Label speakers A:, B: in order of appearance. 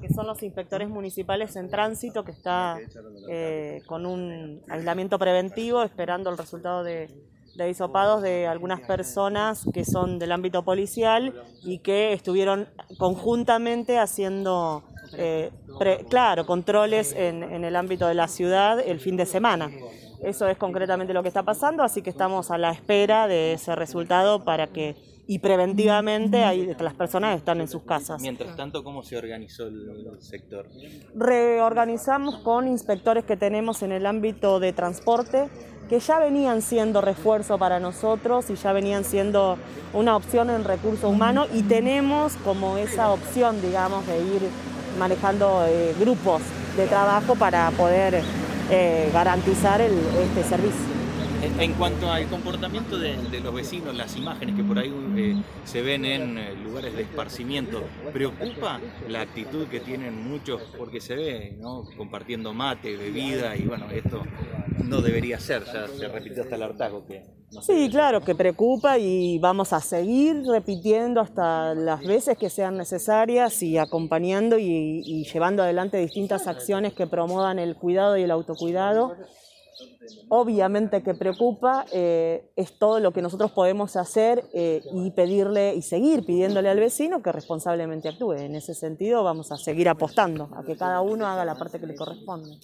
A: que son los inspectores municipales en tránsito, que está eh, con un aislamiento preventivo, esperando el resultado de, de hisopados de algunas personas que son del ámbito policial y que estuvieron conjuntamente haciendo, eh, claro, controles en, en el ámbito de la ciudad el fin de semana. Eso es concretamente lo que está pasando, así que estamos a la espera de ese resultado para que y preventivamente ahí las personas están en sus casas.
B: Mientras tanto, ¿cómo se organizó el sector?
A: Reorganizamos con inspectores que tenemos en el ámbito de transporte, que ya venían siendo refuerzo para nosotros y ya venían siendo una opción en recursos humanos y tenemos como esa opción, digamos, de ir manejando eh, grupos de trabajo para poder eh, garantizar el, este servicio.
B: En cuanto al comportamiento de, los vecinos, las imágenes que por ahí eh, se ven en eh, lugares de esparcimiento, ¿preocupa la actitud que tienen muchos? Porque se ve, ¿no? Compartiendo mate, bebida y bueno, esto no debería ser, ya se repitió hasta el hartazgo que...
A: sí, claro, que preocupa y vamos a seguir repitiendo hasta las veces que sean necesarias y acompañando y, y llevando adelante distintas acciones que promuevan el cuidado y el autocuidado obviamente que preocupa, eh, es todo lo que nosotros podemos hacer eh, y pedirle y seguir pidiéndole al vecino que responsablemente actúe. En ese sentido vamos a seguir apostando a que cada uno haga la parte que le corresponde.